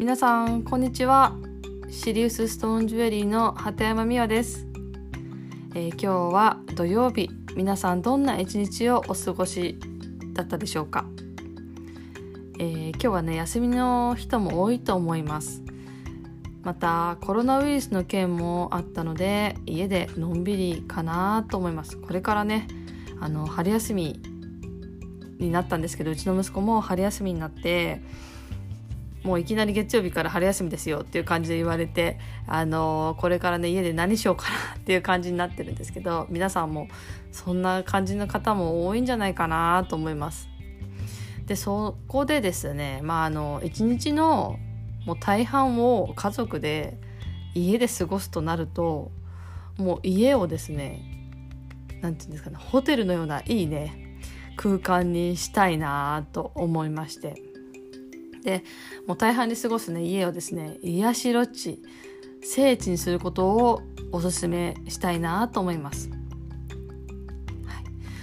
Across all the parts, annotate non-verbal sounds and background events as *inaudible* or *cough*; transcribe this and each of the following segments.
皆さんこんにちは。シリウスストーンジュエリーの鳩山美和です、えー、今日は土曜日。皆さんどんな一日をお過ごしだったでしょうか、えー、今日はね休みの人も多いと思います。またコロナウイルスの件もあったので家でのんびりかなと思います。これからねあの春休みになったんですけどうちの息子も春休みになってもういきなり月曜日から春休みですよっていう感じで言われて、あのー、これからね家で何しようかなっていう感じになってるんですけど皆さんもそんな感じの方も多いんじゃないかなと思います。でそこでですねまああの一日のもう大半を家族で家で過ごすとなるともう家をですね何て言うんですかねホテルのようないいね空間にしたいなと思いまして。でもう大半に過ごすね家をですね癒しロッチ聖地にすることをおすすめしたいなと思います。は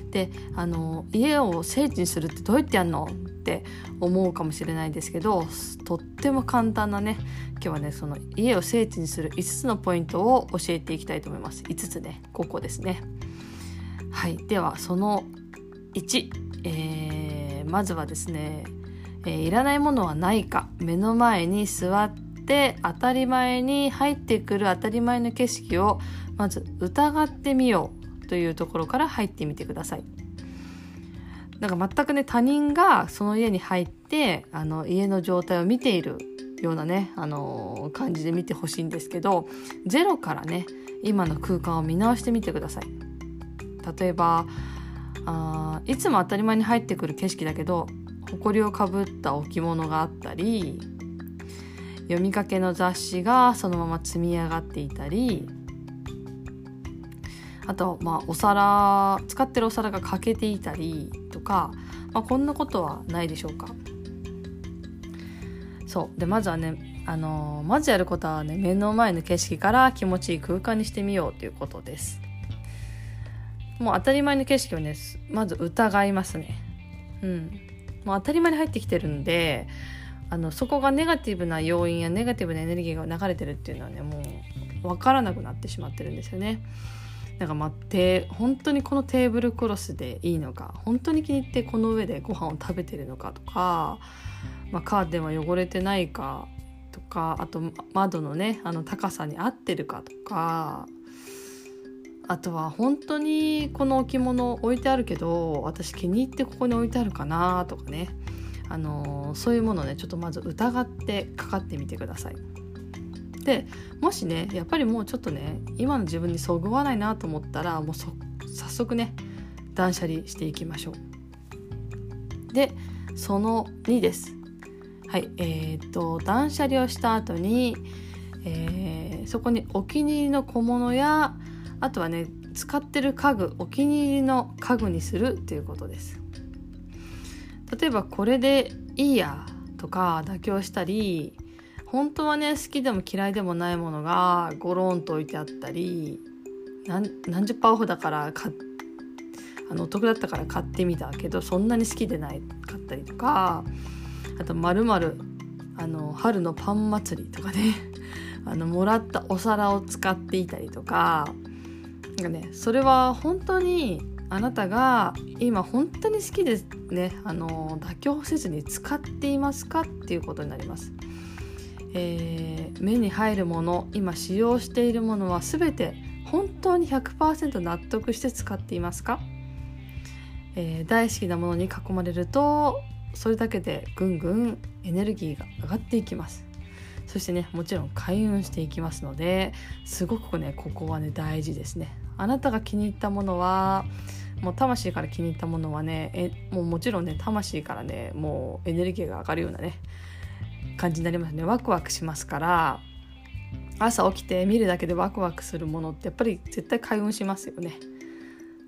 い、であの家を聖地にするってどうやってやるのって思うかもしれないですけどとっても簡単なね今日はねその家を聖地にする5つのポイントを教えていきたいと思います。5つね5個ですね。はい。ではその1、えー、まずはですねえー、いらないものはないか目の前に座って当たり前に入ってくる当たり前の景色をまず疑ってみようというところから入ってみてください。なんか全くね他人がその家に入ってあの家の状態を見ているようなね、あの、感じで見てほしいんですけどゼロからね今の空間を見直してみてください。例えばあいつも当たり前に入ってくる景色だけど埃をかぶった置物があったり読みかけの雑誌がそのまま積み上がっていたりあとまあお皿使ってるお皿が欠けていたりとか、まあ、こんなことはないでしょうか。そう。でまずはねあのー、まずやることはね目の前の景色から気持ちいい空間にしてみようということです。もう当たり前の景色をねまず疑いますね。うん。もう当たり前に入ってきてるんであのそこがネガティブな要因やネガティブなエネルギーが流れてるっていうのはねもう分からなくなってしまってるんですよね。なんか待って本当にこのテーブルクロスでいいのか本当に気に入ってこの上でご飯を食べてるのかとか、まあ、カーテンは汚れてないかとかあと窓のねあの高さに合ってるかとかあとは本当にこの置物置いてあるけど私気に入ってここに置いてあるかなとかねあのそういうものねちょっとまず疑ってかかってみてください。でもしねやっぱりもうちょっとね今の自分にそぐわないなと思ったらもう早速ね断捨離していきましょう。でその2です。はいえー、っと断捨離をした後に、えー、そこにお気に入りの小物やあとはね使ってる家具お気に入りの家具にするっていうことです。例えばこれでいいやとか妥協したり本当はね好きでも嫌いでもないものがゴロンと置いてあったり何十パーオフだから買あのお得だったから買ってみたけどそんなに好きでないかったりとかあとまるまるあの春のパン祭りとかね *laughs* あのもらったお皿を使っていたりとかなんかねそれは本当にあなたが今本当に好きでねあの妥協せずに使っていますかっていうことになります。えー、目に入るもの今使用しているものは全て本当に100%納得して使っていますか、えー、大好きなものに囲まれるとそれだけでぐんぐんエネルギーが上がっていきます。そしてねもちろん開運していきますのですごくねここはね大事ですね。あなたが気に入ったものはもう魂から気に入ったものはねえもうもちろんね魂からねもうエネルギーが上がるようなね感じになりますね。ワクワクしますから朝起きて見るだけでワクワクするものってやっぱり絶対開運しますよね。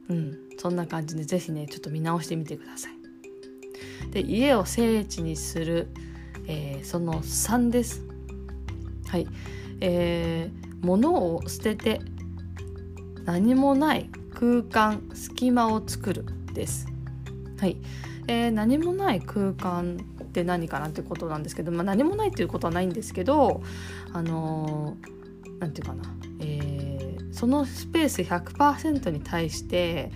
うんそんな感じで是非ねちょっと見直してみてください。で家を聖地にする、えー、その3です。はい。えー、物を捨てて何もない空間隙間を作るです。はい。えー、何もない空間って何かなってことなんですけど、まあ、何もないっていうことはないんですけどあのー、て言うかな、えー、そのスペース100%に対して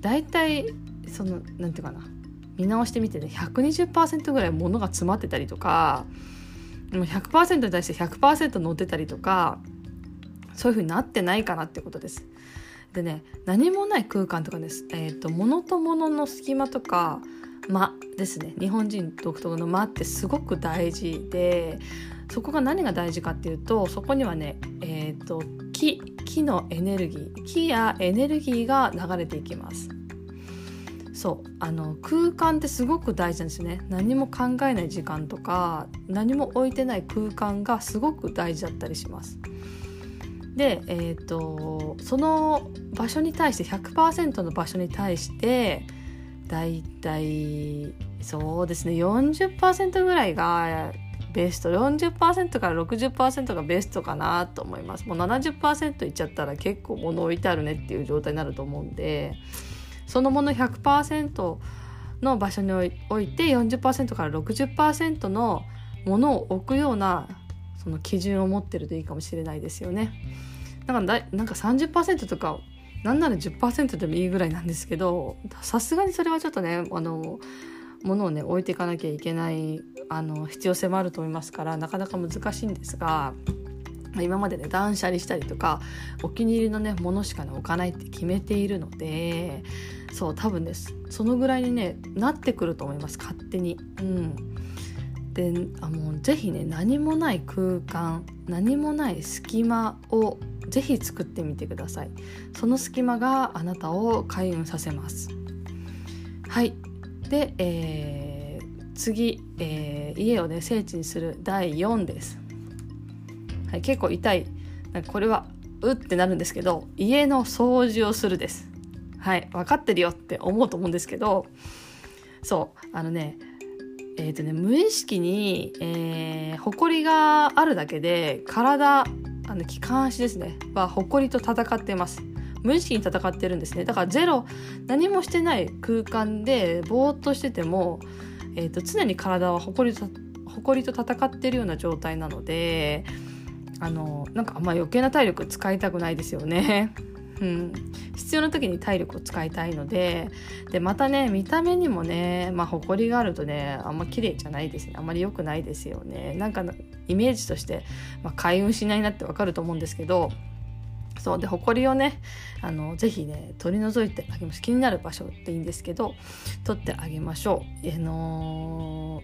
大体その何て言うかな。見直してみてね120%ぐらい物が詰まってたりとかもう100%に対して100%乗ってたりとかそういう風になってないかなってことです。でね何もない空間とかです、えーと、物と物の隙間とか間ですね日本人独特の間ってすごく大事でそこが何が大事かっていうとそこにはね、えーと、木木のエネルギー木やエネルギーが流れていきます。そうあの空間ってすごく大事なんですよね何も考えない時間とか何も置いてない空間がすごく大事だったりしますで、えーと、その場所に対して100%の場所に対してだいたいそうですね40%ぐらいがベスト40%から60%がベストかなと思います。もう70%いっちゃったら結構物置いてあるねっていう状態になると思うんでそのもの100%の場所に置いて40%から60%のものを置くようなその基準を持ってるといいかもしれないですよね。だからだなんか30%とかなんなら10%でもいいぐらいなんですけどさすがにそれはちょっとねあの物をね置いていかなきゃいけないあの必要性もあると思いますからなかなか難しいんですが今までね断捨離したりとかお気に入りのねものしかね置かないって決めているのでそう多分ですそのぐらいにねなってくると思います勝手に。うんであもうぜひね何もない空間何もない隙間をぜひ作ってみてください。その隙間があなたを開運させます。はい。で、えー、次、えー、家をね聖地にする第4です、はい、結構痛い。これはうってなるんですけど家の掃除をするです。はい分かってるよって思うと思うんですけどそうあのねえーとね、無意識に、えー、埃があるだけで体あの気管支ですねは埃と戦ってます無意識に戦ってるんですねだからゼロ何もしてない空間でぼーっとしてても、えーと、常に体は埃と埃と戦ってるような状態なのであのなんかあんま余計な体力使いたくないですよね。うん、必要な時に体力を使いたいのででまたね見た目にもねまあ埃があるとねあんま綺麗じゃないですね。あんまり良くないですよね。なんかイメージとして、まあ、開運しないなってわかると思うんですけどそうで埃をねあのぜひね取り除いてあげます気になる場所っていいんですけど取ってあげましょう。あの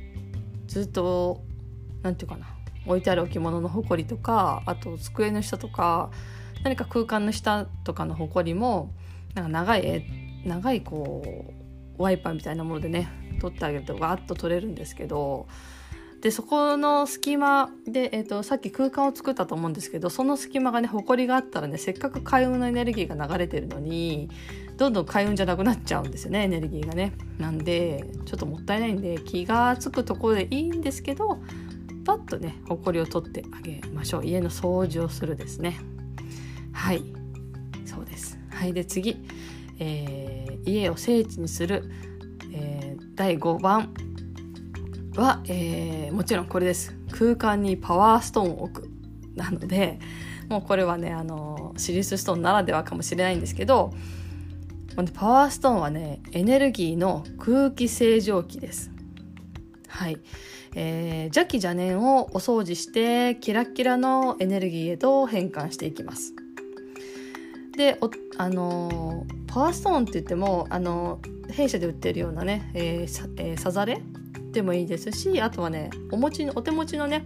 ー、ずっと何て言うかな置いてある置物の埃とかあと机の下とか何か空間の下とかのほこりもなんか長い長いこうワイパーみたいなものでね取ってあげるとわっと取れるんですけどでそこの隙間で、えーと、さっき空間を作ったと思うんですけどその隙間がねほこりがあったらねせっかく開運のエネルギーが流れてるのにどんどん開運じゃなくなっちゃうんですよねエネルギーがね。なんでちょっともったいないんで気が付くところでいいんですけどパッとねほこりを取ってあげましょう家の掃除をするですね。はい。そうです。はい。で次、えー、家を聖地にする、えー、第5番は、えー、もちろんこれです。空間にパワーストーンを置く。なのでもうこれはねあのシリウスストーンならではかもしれないんですけどパワーストーンはねエネルギーの空気清浄機です。はい、えー、邪気邪念をお掃除してキラキラのエネルギーへと変換していきます。であのパワーストーンって言ってもあの弊社で売ってるようなね、えーさえー、サザレでもいいですしあとはねお持ちのお手持ちのね、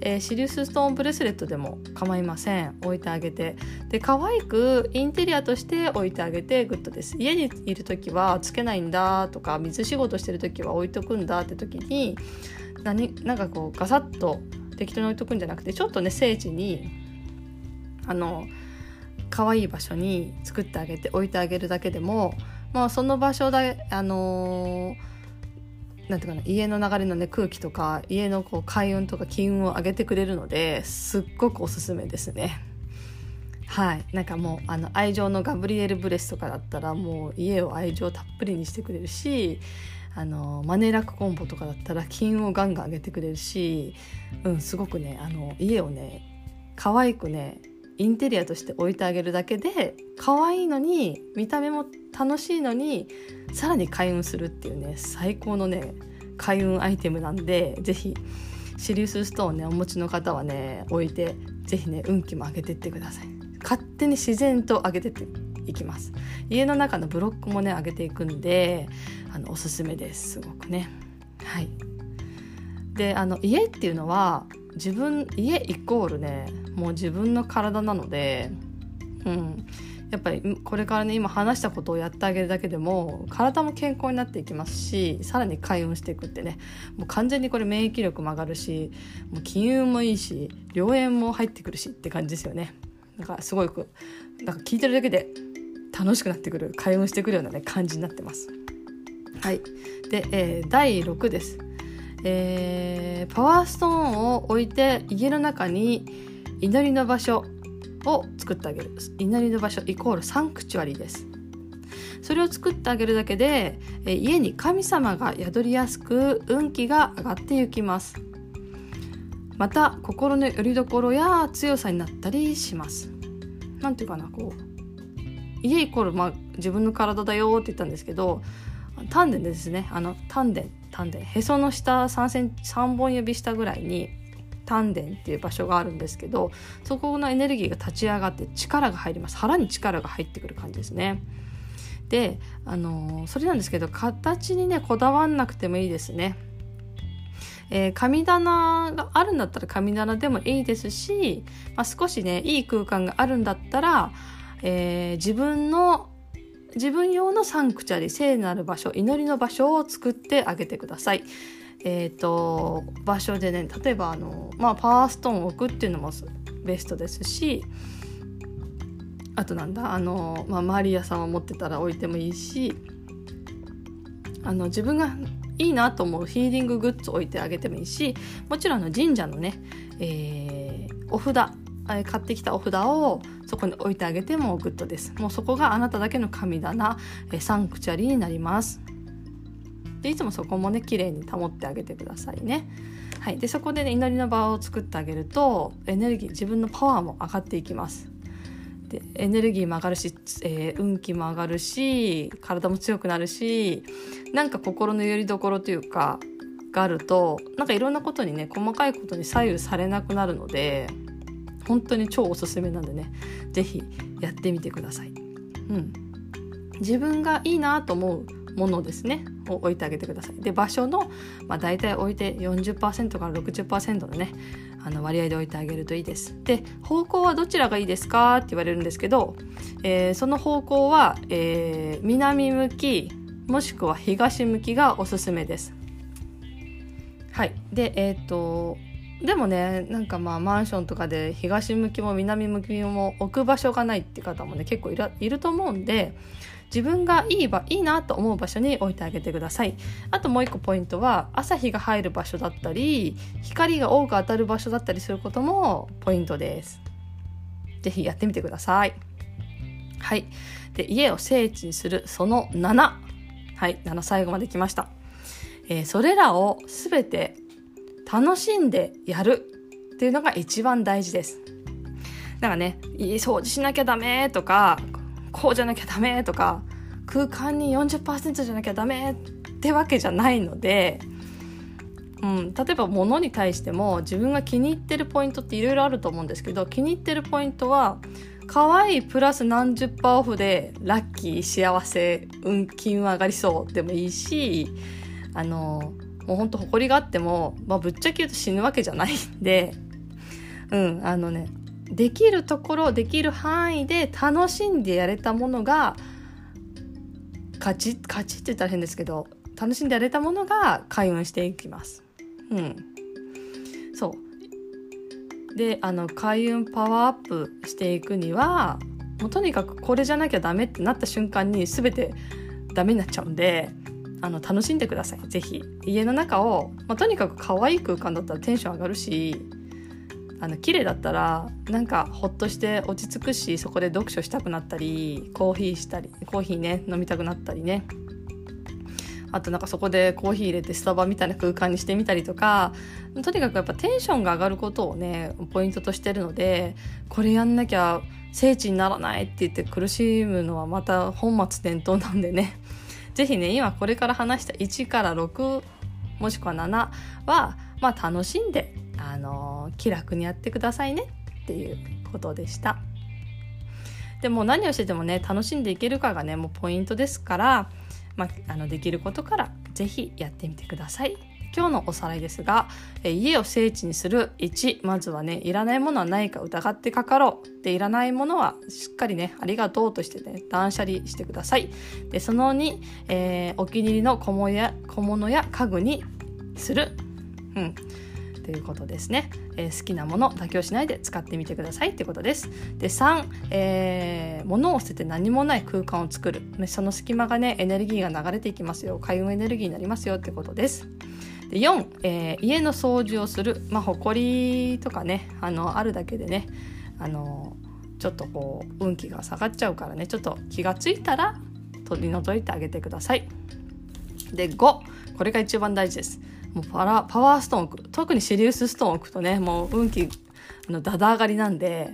えー、シリウスストーンブレスレットでも構いません。置いてあげて。で可愛くインテリアとして置いてあげてグッドです。家にいる時はつけないんだとか水仕事してる時は置いとくんだって時に何なんかこうガサッと適当に置いとくんじゃなくてちょっとね聖地にあの可愛い場所に作ってあげて置いてあげるだけでも、まあ、その場所であのー、なんていうかな家の流れのね空気とか家のこう開運とか金運を上げてくれるのですっごくおすすめですね。はいなんかもうあの愛情のガブリエル・ブレスとかだったらもう家を愛情たっぷりにしてくれるしあのマネーラックコンボとかだったら金運をガンガン上げてくれるし、うん、すごくねあの家をね可愛くねインテリアとして置いてあげるだけで可愛いのに見た目も楽しいのにさらに開運するっていうね最高のね開運アイテムなんで是非シリウスストーンねお持ちの方はね置いて是非ね運気も上げてってください。勝手に自然と上げてっていきます。家の中のブロックもね上げていくんであのおすすめですすごくね。はい。であの家っていうのは自分家イコールねもう自分の体なのでうんやっぱりこれからね今話したことをやってあげるだけでも体も健康になっていきますしさらに開運していくってねもう完全にこれ免疫力も上がるしもう金運もいいし良縁も入ってくるしって感じですよね。なんかすごいなんか聞いてるだけで楽しくなってくる開運してくるような、ね、感じになってます。はい、で、えー、第6です、えー、パワーストーンを置いて家の中に祈りの場所を作ってあげる。祈りの場所イコールサンクチュアリです。それを作ってあげるだけで、え、家に神様が宿りやすく運気が上がっていきます。また心の拠り所や強さになったりします。なんていうかなこう家イコール、まあ、自分の体だよって言ったんですけど丹田ですね。あの丹田。丹田へその下3センチ3本指下ぐらいに丹田っていう場所があるんですけどそこのエネルギーが立ち上がって力が入ります腹に力が入ってくる感じですね。であのそれなんですけど形にねこだわんなくてもいいですね。えー、神棚があるんだったら神棚でもいいですし、まあ、少しねいい空間があるんだったらえー、自分の自分用のサンクチャリ聖なる場所祈りの場所を作ってあげてください。えーと、場所でね例えばあの、まあ、パワーストーンを置くっていうのもベストですしあとなんだあの、まあ、マリアさんを持ってたら置いてもいいしあの自分がいいなと思うヒーリンググッズ置いてあげてもいいしもちろんあの神社のね、えー、お札買ってきたお札をそこに置いてあげてもグッドです。もうそこがあなただけの神棚えサンクチュアリになります。でいつもそこもね綺麗に保ってあげてくださいね。はい、でそこで、ね、祈りの場を作ってあげるとエネルギー自分のパワーも上がっていきます。でエネルギーも上がるし、えー、運気も上がるし体も強くなるしなんか心の拠り所というかがあるとなんかいろんなことにね細かいことに左右されなくなるので本当に超おすすめなんでね是非やってみてください。うん、自分がいいなと思うものですねを置いてあげてください。で場所の、まあ、大体置いて40%から60%のねあの割合で置いてあげるといいです。で方向はどちらがいいですかって言われるんですけど、えー、その方向は、えー、南向きもしくは東向きがおすすめです。はい。で、えっ、ー、と、でもねなんかまあマンションとかで東向きも南向きも置く場所がないって方もね結構いいると思うんで自分がいいばいいなと思う場所に置いてあげてください。あともう一個ポイントは朝日が入る場所だったり光が多く当たる場所だったりすることもポイントです。是非やってみてください。はい。で家を聖地にするその7はい。7最後まで来ました、えー、それらを全て楽しんでやるっていうのが一番大事です。だからね、掃除しなきゃダメとか、こうじゃなきゃダメとか、空間に40%じゃなきゃダメってわけじゃないので、うん、例えば物に対しても自分が気に入ってるポイントっていろいろあると思うんですけど気に入ってるポイントは可愛いプラス何十パーオフでラッキー幸せ運気運上がりそうでもいいしあのもうほんと誇りがあっても、まあ、ぶっちゃけ言うと死ぬわけじゃないんで、うん、あのね、できるところ、できる範囲で楽しんでやれたものが、勝ち、勝ちって言ったら変ですけど、楽しんでやれたものが開運していきます。うん。そう。で、あの、開運パワーアップしていくには、もうとにかくこれじゃなきゃダメってなった瞬間に全てダメになっちゃうんで、あの楽しんでください。是非家の中を、まあ、とにかく可愛い空間だったらテンション上がるしあの綺麗だったらなんかほっとして落ち着くしそこで読書したくなったりコーヒーしたりコーヒーね飲みたくなったりね。あとなんかそこでコーヒー入れてスタバみたいな空間にしてみたりとかとにかくやっぱテンションが上がることをねポイントとしてるのでこれやんなきゃ聖地にならないって言って苦しむのはまた本末転倒なんでね。是非ね今これから話した1から6もしくは7はまあ楽しんであの気楽にやってくださいねっていうことでした。でも何をしててもね楽しんでいけるかがねもうポイントですからまあ、あのできることから是非やってみてください。今日のおさらいですが、え家を聖地にする。1まずはねいらないものはないか疑ってかかろう。でいらないものはしっかりねありがとうとしてね断捨離してください。でその2、えー、お気に入りの小物や小物や家具にする、うん、ということですね、えー、好きなもの妥協しないで使ってみてください。ってことです。で3、えー、物を捨てて何もない空間を作る。その隙間がねエネルギーが流れていきますよ。開運エネルギーになりますよ。ってことです。で4、えー、家の掃除をするまあ埃とかねあのあるだけでねあのちょっとこう運気が下がっちゃうからねちょっと気がついたら取り除いてあげてください。で5これが一番大事です。もうパラパワーストーン置く特にシリウスストーン置くとねもう運気のだだ上がりなんで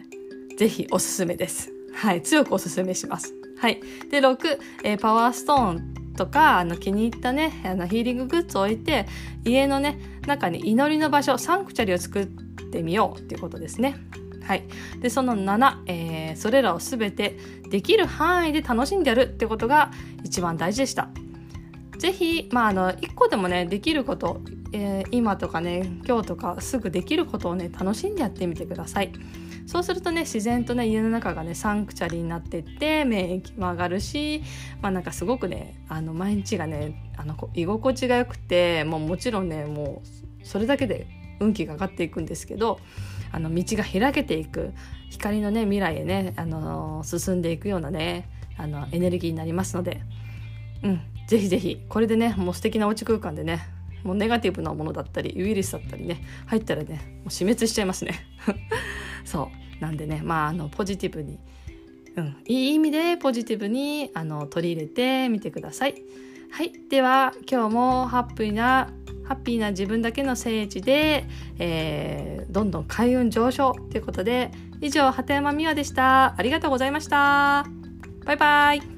ぜひおすすめです。はい強くおすすめします。はい。で6、えー、パワーストーンとかあの気に入ったねあのヒーリンググッズを置いて家のね中に祈りの場所サンクチャリを作ってみようっていうことですね。はい、でその7、えー、それらを全てできる範囲で楽しんでやるってことが一番大事でした。ぜひ、まあ、あの1個でもねできること、えー、今とかね今日とかすぐできることをね楽しんでやってみてください。そうするとね自然とね家の中がねサンクチャリになってって免疫も上がるしまあなんかすごくねあの毎日がねあの居心地が良くてもうもちろんねもうそれだけで運気が上がっていくんですけどあの道が開けていく光のね未来へねあの進んでいくようなねあのエネルギーになりますのでうんぜひぜひこれでねもう素敵なおうち空間でねもうネガティブなものだったりウイルスだったりね入ったらねもう死滅しちゃいますね。そう。なんでねまああのポジティブに、うん、いい意味でポジティブにあの取り入れてみてください。はい。では今日もハッピーなハッピーな自分だけの聖地で、えー、どんどん開運上昇ということで以上鳩山美和でした。ありがとうございました。バイバイ。